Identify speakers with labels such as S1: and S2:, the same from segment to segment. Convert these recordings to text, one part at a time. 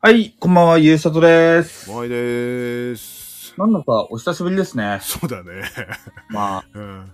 S1: はい、こんばんは、ゆうさとです。
S2: まいです。
S1: なんだかお久しぶりですね。
S2: そうだね。
S1: ま
S2: うん。
S1: あ、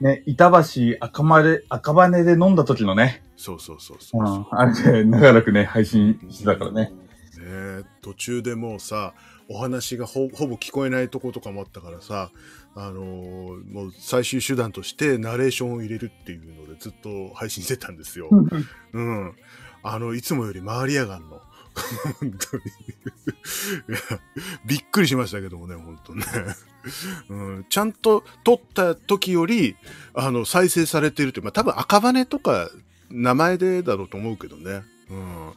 S1: ね、板橋赤羽赤羽で飲んだ時のね、
S2: そうそうそうそうう。
S1: ん、あれで長らくね、配信してたからね。
S2: ねえ途中でもうさ、お話がほほぼ聞こえないとことかもあったからさ、あのーもう最終手段としてナレーションを入れるっていうのでずっと配信してたんですよ。うん。あの、いつもより回りやがんの。本当に。びっくりしましたけどもね、本当ね。うん、ちゃんと撮った時より、あの、再生されてるって、まあ多分赤羽とか名前でだろうと思うけどね。うん。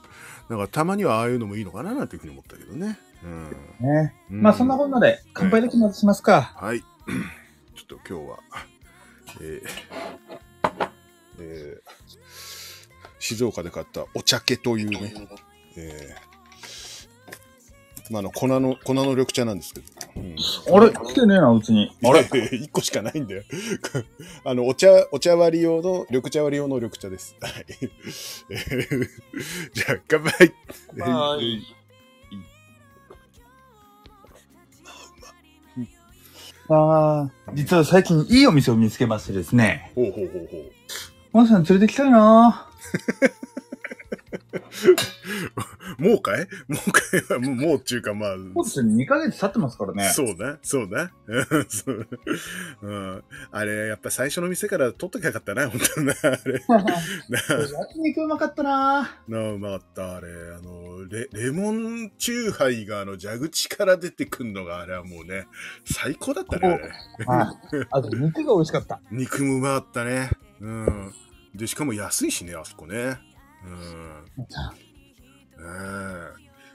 S2: だからたまにはああいうのもいいのかななんていうふうに思ったけどね。
S1: ね。
S2: うん。
S1: まあ、そんなこんなで、乾杯だけまずしますか。
S2: はい。ちょっと今日は、えーえー静岡で買ったお茶家というね、えーまあ、あの粉の、粉の緑茶なんですけど。うん
S1: あれ？来てねえな、うちに。
S2: あれ ?1 個しかないんだよ。あの、お茶、お茶割り用の、緑茶割り用の緑茶です。はい。え ーじゃあ、乾杯
S1: はい。ああ、実は最近いいお店を見つけましてですね。
S2: ほうほうほうほう。
S1: マさん連れてきたいな
S2: もうかい？もうかいは、もう、っていうか、まあ、
S1: そうですね、2ヶ月経ってますからね。
S2: そうね、そうね。う んそううん、あれ、やっぱ最初の店から取っときゃよかったな、本当にな。あれ。
S1: 焼肉うまかったな
S2: なあ、うまかった、あれ。あの、レ、レモンチューハイが、あの、蛇口から出てくんのが、あれはもうね、最高だったね、あれ。
S1: はい。あと肉が美味しかった。
S2: 肉もうまかったね。うん。で、しかも安いしね、あそこね。うん。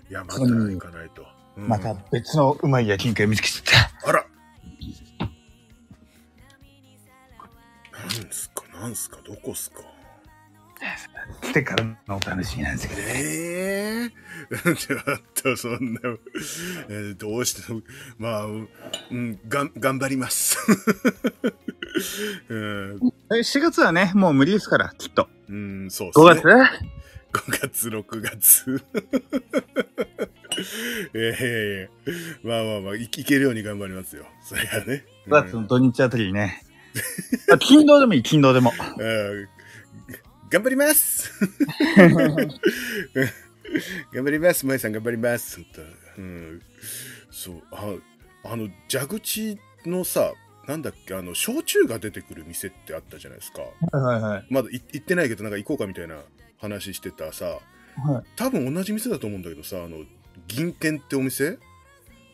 S2: ええいや、また行かないと。うん
S1: また別のうまい焼肉を見つけちゃっ
S2: あらなんすか、なんすか、どこっすか？
S1: た。来てからのお楽しみなんですけど。
S2: ええちょっと、そんな、えーどうしても、まあ、うん、がん、頑張ります。うん、
S1: え4月はね、もう無理ですから、きっと。
S2: うん、そうっすね。
S1: 5月
S2: 5月、6月。ええまあまあまあ、いいけるように頑張りますよ。それはね。
S1: 5月の土日あたりにね。あ勤労でもいい、勤労でも。
S2: うん頑張ります頑張ります。舞さん頑張ります。うん。そう、あ、あの、蛇口のさ、なんだっけ、あの、焼酎が出てくる店ってあったじゃないですか。
S1: はいはい。
S2: まだい行ってないけど、なんか行こうかみたいな話してたさ、
S1: はい。
S2: 多分同じ店だと思うんだけどさ、あの、銀券ってお店？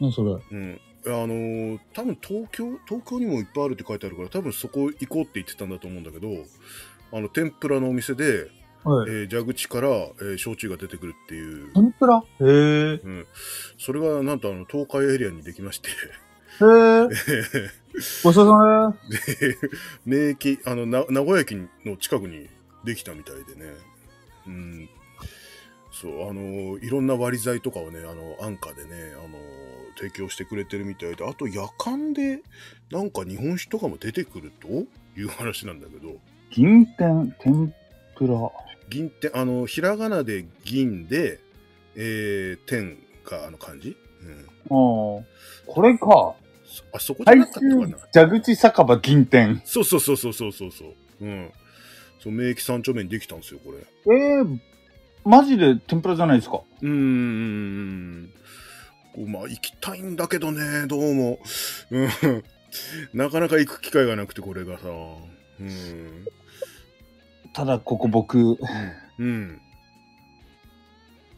S1: 何それ？
S2: うん。あのー多分東京東京にもいっぱいあるって書いてあるから多分そこ行こうって言ってたんだと思うんだけどあの天ぷらのお店で、
S1: はい。
S2: えー蛇口から、えー焼酎が出てくるっていう、
S1: 天ぷら？へえ。
S2: うん、それがなんとあの東海エリアにできまして
S1: へえ。ごちそうさまで
S2: 名駅あのな名古屋駅の近くにできたみたいでね、うん、そうあのいろんな割り剤とかをねあの安価でねあの提供してくれてるみたいであと夜間でなんか日本酒とかも出てくるという話なんだけど
S1: 銀天、天ぷら。
S2: 銀ってあのひらがなで銀で、えー、天があの漢字、うん、
S1: ああ。これか。
S2: そあそこじゃ
S1: 最
S2: なかったかな？
S1: 中蛇口酒場銀天。
S2: そうそうそうそうそうそうそううんそう名駅三丁目にできたんですよこれ
S1: ええマジで天ぷらじゃないですか。
S2: うーん。こうまあ、行きたいんだけどね、どうも。うん。なかなか行く機会がなくて、これがさ。うん。
S1: ただ、ここ僕、
S2: うん。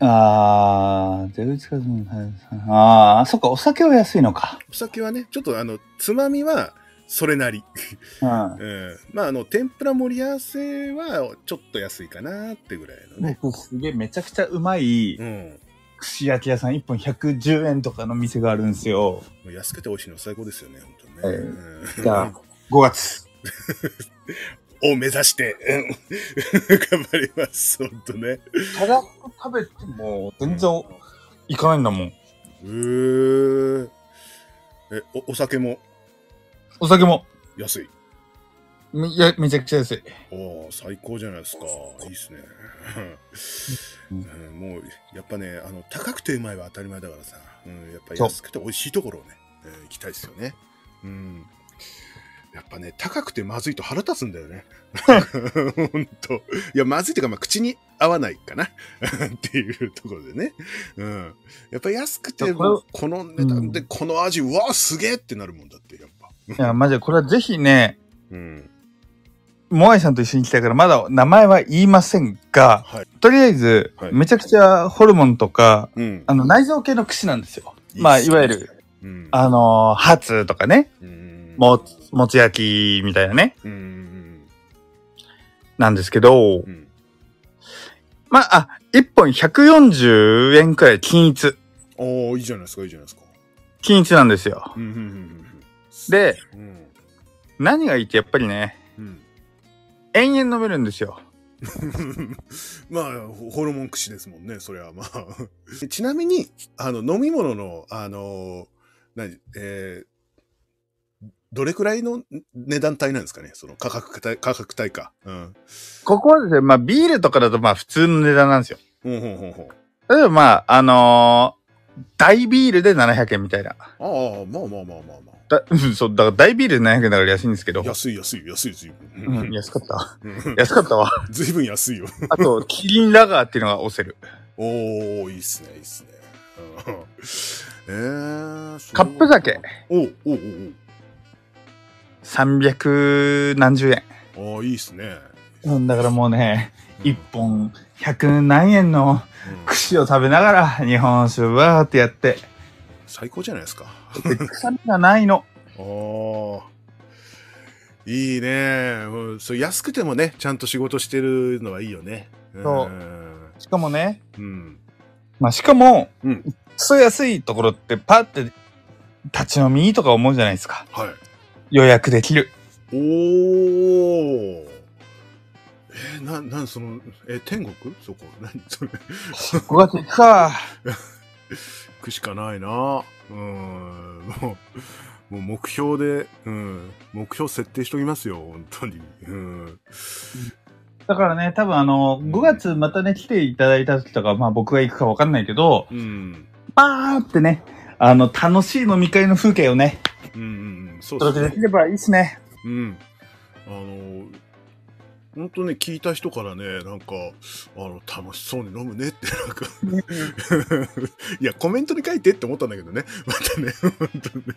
S1: あー、蛇口か、あー、そっか、お酒は安いのか。
S2: お酒はね、ちょっとあの、つまみは、それなり。
S1: うん。
S2: うん。まあ、あの、天ぷら盛り合わせは、ちょっと安いかなってぐらいのね。
S1: 僕すげえめちゃくちゃうまい
S2: うん。
S1: 串焼き屋さん1本110円とかの店があるんですよ。
S2: 安くて美味しいの最高ですよね、本当にね。
S1: ええ
S2: うん
S1: じゃあ、5月。
S2: を目指して、う ん頑張ります、本当ね。
S1: ただ食べても全然いかないんだもん。
S2: へーえ、お、お酒も？
S1: お酒も？
S2: 安い。
S1: めいや、めちゃくちゃ安い。
S2: おお最高じゃないですか。いいっすね。
S1: う
S2: うんもう、やっぱね、あの、高くてうまいは当たり前だからさ、うん、やっぱ
S1: そう
S2: 安くて美味しいところをね、えー行きたいですよね。うん。やっぱね、高くてまずいと腹立つんだよね。ほんと。いや、まずいっていうか、まあ、口に合わないかな。っていうところでね。うん。やっぱ安くて、
S1: こ
S2: の値段で、この味、うわあ、すげえってなるもんだって、やっぱ。
S1: いや、マジで、これはぜひね、
S2: うん。
S1: モアイさんと一緒に来たから、まだ名前は言いませんが、
S2: はい。
S1: とりあえず、
S2: はい
S1: めちゃくちゃホルモンとか、
S2: うん。
S1: あの、内臓系の串なんですよ。まあ、いわゆる、
S2: うん。
S1: あのーハツとかね、
S2: うん。
S1: もつ、もつ焼きみたいなね、
S2: うん。
S1: なんですけど、
S2: うん。
S1: まあ、あ、1本140円くらい均一。
S2: おおいいじゃないですか、いいじゃないですか。
S1: 均一なんですよ。
S2: うん。うん。うん。
S1: で、
S2: うん。
S1: 何がいいってやっぱりね、
S2: うん。
S1: 延々飲めるんですよ。
S2: まあ、ホホルモン串ですもんね、それはまあ。ちなみに、あの、飲み物の、あの、何、えーどれくらいの値段帯なんですかねその価格帯、価格帯か。うん。
S1: ここはですね、まあ、ビールとかだとまあ、普通の値段なんですよ。
S2: ほうほうほうほう。
S1: 例えばまあ、あのー大ビールで700円みたいな。
S2: ああ、まあまあまあまあまあま
S1: だうんそう、だから大ビールで700円だから安いんですけど
S2: あ。。安い安い安いずいぶん。
S1: うん、安かった。
S2: うん
S1: 安かったわ。
S2: ずいぶん安いよ。
S1: あと、キリンラガーっていうのが押せる。
S2: おー、いいっすね、いいっすね。う んえー、
S1: カップ酒。
S2: おうおう
S1: 300何十円。
S2: おうおういいっすね。
S1: うん、だからもうね、
S2: うん
S1: 一本100何円の
S2: うん
S1: 串を食べながら日本酒バーってやって、
S2: 最高じゃないですか。
S1: で臭みがないの。
S2: おーいいね。うんそう安くてもね、ちゃんと仕事してるのはいいよね。
S1: そうんしかもね、
S2: うん。
S1: まあしかも、
S2: うん
S1: クソ安いところってパって立ち飲みとか思うじゃないですか。
S2: はい。
S1: 予約できる。
S2: おー。えーな、なん、その、え、天国？そこ。何それ
S1: ？5月行くか。
S2: 行 くしかないな。うん。もう、もう目標で、うん。目標設定しときますよ、本当に。うん。
S1: だからね、多分あの、5月またね、来ていただいた時とか、まあ僕が行くかわかんないけど、
S2: うん。
S1: バーってね、あの、楽しい飲み会の風景をね、
S2: うんうんうん。そうですね。
S1: できればいいですね。
S2: うん。あの、本当ね、聞いた人からね、なんか、あの、楽しそうに飲むねって、なんか、いや、コメントに書いてって思ったんだけどね。またね、本当にね。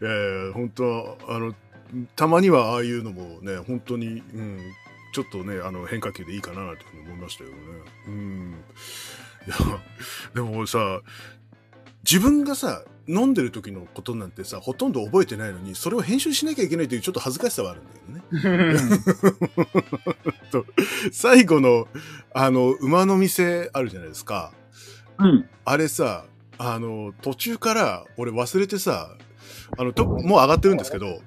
S2: いやいや、本当あの、たまにはああいうのもね、本当に、うん、ちょっとね、あの、変化球でいいかなというふうに思いましたよね。うん。いや、でもさ、自分がさ、飲んでる時のことなんてさ、ほとんど覚えてないのに、それを編集しなきゃいけないというちょっと恥ずかしさはあるんだけどね。と最後の、あの、馬の店あるじゃないですか。
S1: うん。
S2: あれさ、あの、途中から俺忘れてさ、あの、ともう上がってるんですけど、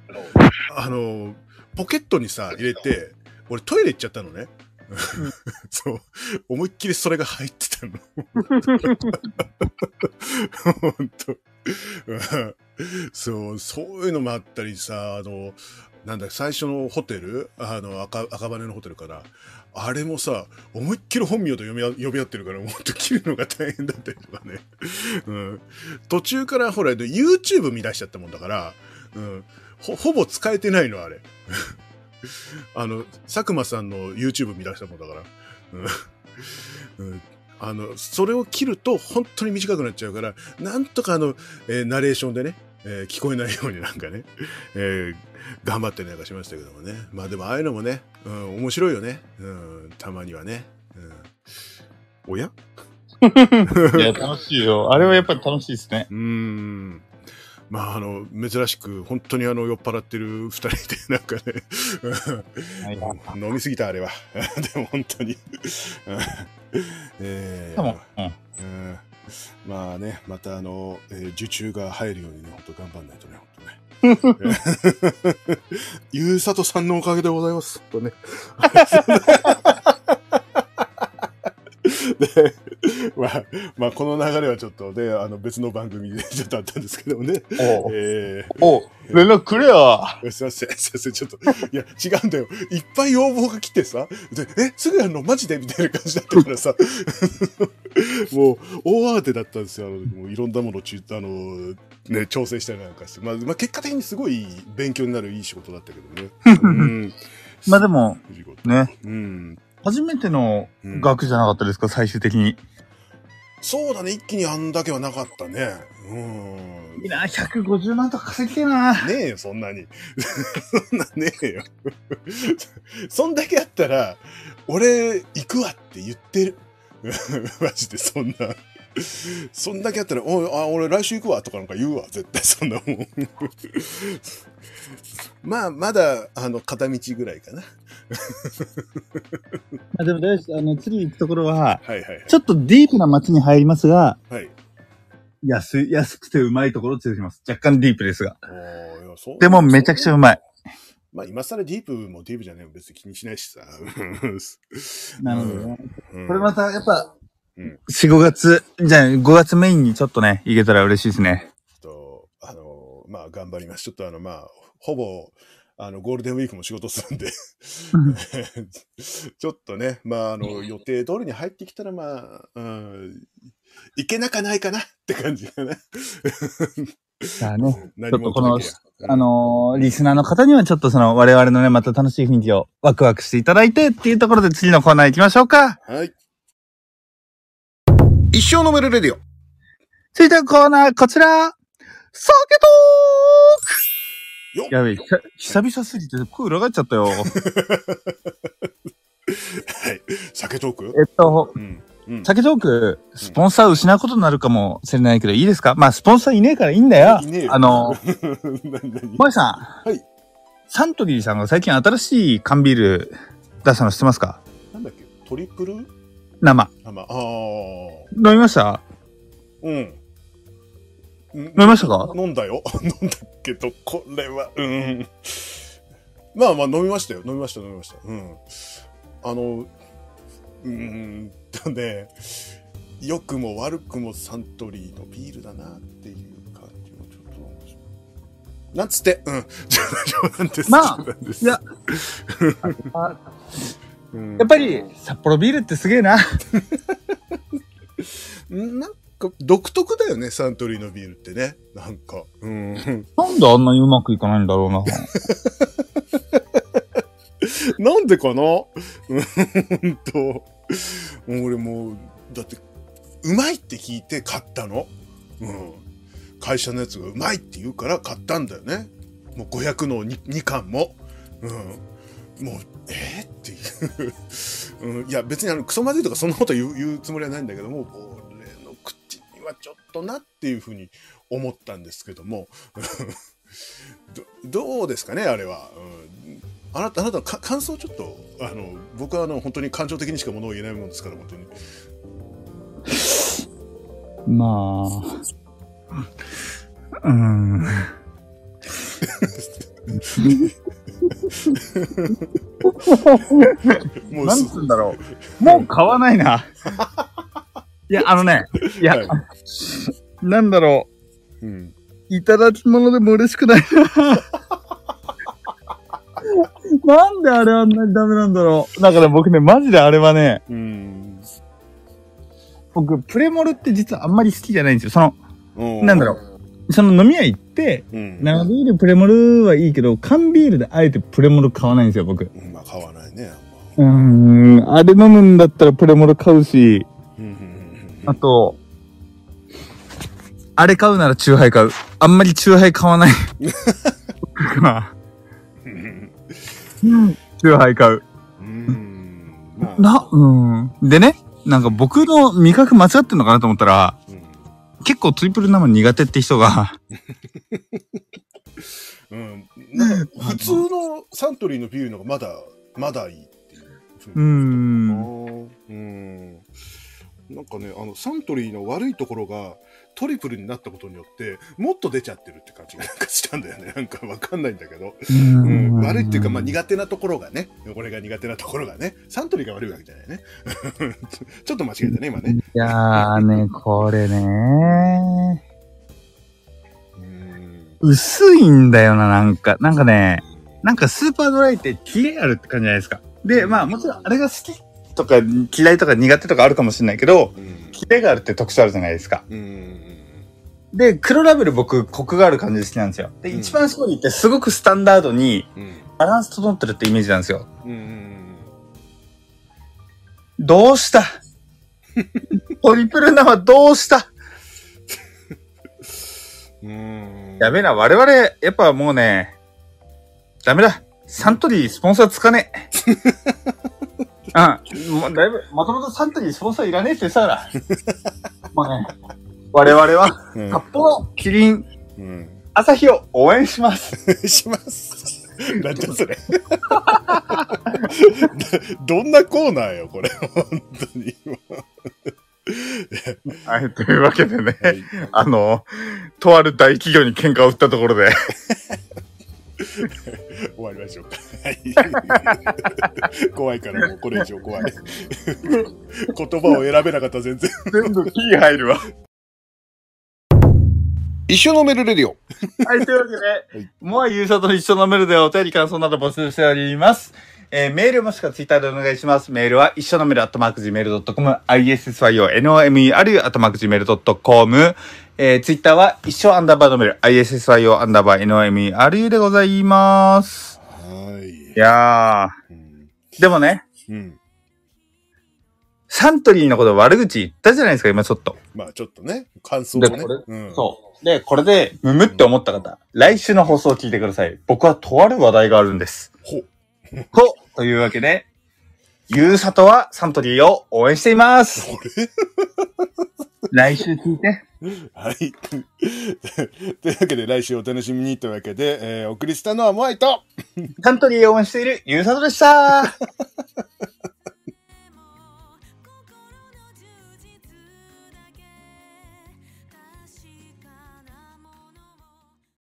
S2: あの、ポケットにさ、入れて、俺トイレ行っちゃったのね。そう。思いっきりそれが入ってたの。本当そう、そういうのもあったりさ、あの、なんだ、最初のホテル？あの、赤、赤羽のホテルかな。あれもさ、思いっきり本名と呼び合呼び合ってるから、もっと切るのが大変だったりとかね。うん。途中からほら、YouTube 見出しちゃったもんだから、うん。ほ、ほぼ使えてないの、あれ。あの、佐久間さんの YouTube 見出したもんだから。うん。うんあの、それを切ると本当に短くなっちゃうから、なんとかあの、えーナレーションでね、えー聞こえないようになんかね、えー頑張ってなんかしましたけどもね。まあでもああいうのもね、うん、面白いよね。うん、たまにはね。うん、おや？
S1: いや、楽しいよ。あれはやっぱり楽しいですね。
S2: うーん。まあ、あの、珍しく、本当にあの、酔っ払ってる二人で、なんかね、うん飲みすぎた、あれは。でも本当に。う んえー
S1: うん。
S2: うんまあね、またあの、えー受注が入るようにね、本当頑張んないとね、本当ね。ゆうさとさんのおかげでございます。本当ね。で、まあ、まあ、この流れはちょっとね、あの別の番組で ちょっとあったんですけどもね。
S1: お
S2: え
S1: お連絡くれよ
S2: ー、すいません、すいません、ちょっと、いや、違うんだよ。いっぱい要望が来てさ、で、え、すぐやるの？マジで？みたいな感じだったからさ、もう、大慌てだったんですよ。あのもういろんなものをち、あの、ね、調整したりなんかして。まあ、まあ、結果的にすごい勉強になるいい仕事だったけどね。うん。
S1: まあでも、ね、
S2: うん。
S1: 初めての額じゃなかったですか、最終的に。
S2: そうだね、一気にあんだけはなかったね。うん。
S1: いいな、150万とか稼ぎてえな。
S2: ねえよ、そんなに。そんなねえよ。そんだけあったら、俺、行くわって言ってる。マジで、そんな。そんだけあったら、おいあ、俺来週行くわとかなんか言うわ、絶対そんなもん。まあ、まだ、あの、片道ぐらいかな。
S1: あでも大丈夫あの、次行くところは、
S2: はいはいはい。
S1: ちょっとディープな街に入りますが、
S2: はい。
S1: 安い、安くてうまいところを連れてきます。若干ディープですが。
S2: おーいやそう
S1: でもめちゃくちゃうまい。
S2: まあ、今更ディープもディープじゃねえも別に気にしないしさ。
S1: なるほどね。
S2: うん
S1: これまた、やっぱ、
S2: うん
S1: 4、5月、じゃあ5月メインにちょっとね、行けたら嬉しいですね。
S2: と、あの、まあ、頑張ります。ちょっとあの、まあ、ほぼ、あの、ゴールデンウィークも仕事するんで、ちょっとね、まあ、あの、予定通りに入ってきたら、まあ、うん、いけなかないかなって感じかな。
S1: じゃあね、ちょっとこのあ、のーリスナーの方にはちょっとその我々のね、また楽しい雰囲気をワクワクしていただいてっていうところで次のコーナー行きましょうか。
S2: はい。一生飲めるレディオ。
S1: 続いてのコーナー、こちら。酒ト
S2: よ
S1: ークやべえ、ひ久々すぎて声裏返っちゃったよ。
S2: はい。酒トーク？
S1: えっと、
S2: うん。うん。
S1: 酒トーク、スポンサー失うことになるかもしれないけど、いいですか？まあ、スポンサーいねえからいいんだよ。
S2: いねえよ
S1: あの、萌さん。
S2: はい。
S1: サントリーさんが最近新しい缶ビール出したの知ってますか？
S2: なんだっけ？トリプル？
S1: 生。
S2: あ、まあ、あ
S1: 飲みました？
S2: ーうん。飲
S1: 飲みましたか？
S2: 飲んだよ。飲んだけど、これは、うん。まあまあ飲みましたよ。飲みました、飲みました。うん。あの、うーんとね、良くも悪くもサントリーのビールだなっていう感じもちょっと思いました。なんつって、うん。冗談です。
S1: まあいや、
S2: うん
S1: やっぱり、札幌ビールってすげえな。
S2: なんか独特だよね、サントリーのビールってね。なんか。うん。
S1: なんであんなにうまくいかないんだろうな。
S2: なんでかな？うんと。俺もう、だって、うまいって聞いて買ったの。うん。会社のやつがうまいって言うから買ったんだよね。もう500の 2, 2巻も。うん。もう、えー、っていう、うん。いや、別にあの、クソまずいとかそんなこと言う言うつもりはないんだけども、はちょっとなっていうふうに思ったんですけども。どどうですかね、あれは。うんあなた、あなたのか感想をちょっと、あの、僕はあの、本当に感情的にしかものを言えないもんですから、本当に。
S1: まあ。うん。
S2: もうす
S1: つうんだろう。もう買わないな。いや、あのね、いや、
S2: はい
S1: なんだろ
S2: うん。
S1: う。いただき物でも嬉しくないな。なんであれあんなにダメなんだろう。だから僕ね、マジであれはね、
S2: うん。
S1: 僕、プレモルって実はあんまり好きじゃないんですよ。その、
S2: うん
S1: なんだろその飲み屋行って、
S2: うん。
S1: 生ビール、プレモルはいいけど、缶ビールであえてプレモル買わないんですよ、僕。
S2: うんまあ、買わないね。
S1: うーん、あれ飲むんだったらプレモル買うし、あと、あれ買うならチューハイ買う。あんまりチューハイ買わない。チューハイ買う。
S2: うん。まあ。
S1: な、うん。でね、なんか僕の味覚間違ってんのかなと思ったら、
S2: うん
S1: 結構トリプル生苦手って人が、
S2: うん。なんか、普通のサントリーのビールの方がまだ、まだいいっていうふ
S1: うん。
S2: うん。なんかね、あの、サントリーの悪いところが、トリプルになったことによって、もっと出ちゃってるって感じがなんかしたんだよね。なんかわかんないんだけど。
S1: う
S2: うん、悪いっていうか、まあ苦手なところがね、俺が苦手なところがね、サントリーが悪いわけじゃないね。ちょっと間違えたね、今ね。
S1: いやーね、これね
S2: うん。
S1: 薄いんだよな、なんか。なんかね、なんかスーパードライってキレあるって感じじゃないですか。で、まあもちろんあれが好きとか嫌いとか苦手とかあるかもしれないけど、
S2: うん。
S1: キレがあるって特徴あるじゃないですか。
S2: うん。
S1: で、黒ラベル僕、コクがある感じで好きなんですよ。で、
S2: うん
S1: 一番搾りってすごくスタンダードに
S2: うん。
S1: バランス整ってるってイメージなんですよ。
S2: うん。
S1: どうした？トリプル生どうした？
S2: うん。
S1: やべえな、我々、やっぱもうね、ダメだ。サントリースポンサーつかねえ。うん。もうだいぶ、もともとサントリースポンサーいらねえってさら。もう ね、我々は、
S2: うん
S1: 札幌、キリン、
S2: うん。
S1: 朝日を応援します。
S2: します。なんじゃそれ。どんなコーナーよ、これ。本当に。
S1: はい、というわけでね、
S2: はい
S1: あの、とある大企業に喧嘩を売ったところで、
S2: 終わりましょうか。はい怖いからもうこれ以上怖い。言葉を選べなかった全然。
S1: 全部キー入るわ。
S2: 一緒のメルレディオ。
S1: はい、というわけで、モアユーサと一緒のメールでお便り感想など募集しております。えーメールもしくはツイッターでお願いします。メールは一緒のメールアットマーク Gmail.com、issyonomeru アットマーク Gmail.com、えー、ツイッターは一緒アンダーバーのメール、issyo アンダーバー nomeru でございます。
S2: はい。
S1: いや
S2: うん。
S1: ー、でもね、
S2: うん。
S1: サントリーのこと悪口言ったじゃないですか、今ちょっと。
S2: まあちょっとね、感想をね
S1: でこれ。
S2: うん。
S1: そう。で、これで、むむって思った方、来週の放送を聞いてください。僕はとある話題があるんです。
S2: ほう。
S1: と、というわけで、ゆうさとはサントリーを応援しています。来週聞いて。
S2: はい。というわけで来週お楽しみにというわけで、えー、お送りしたのはモアイと、
S1: サントリーを応援しているゆうさとでした。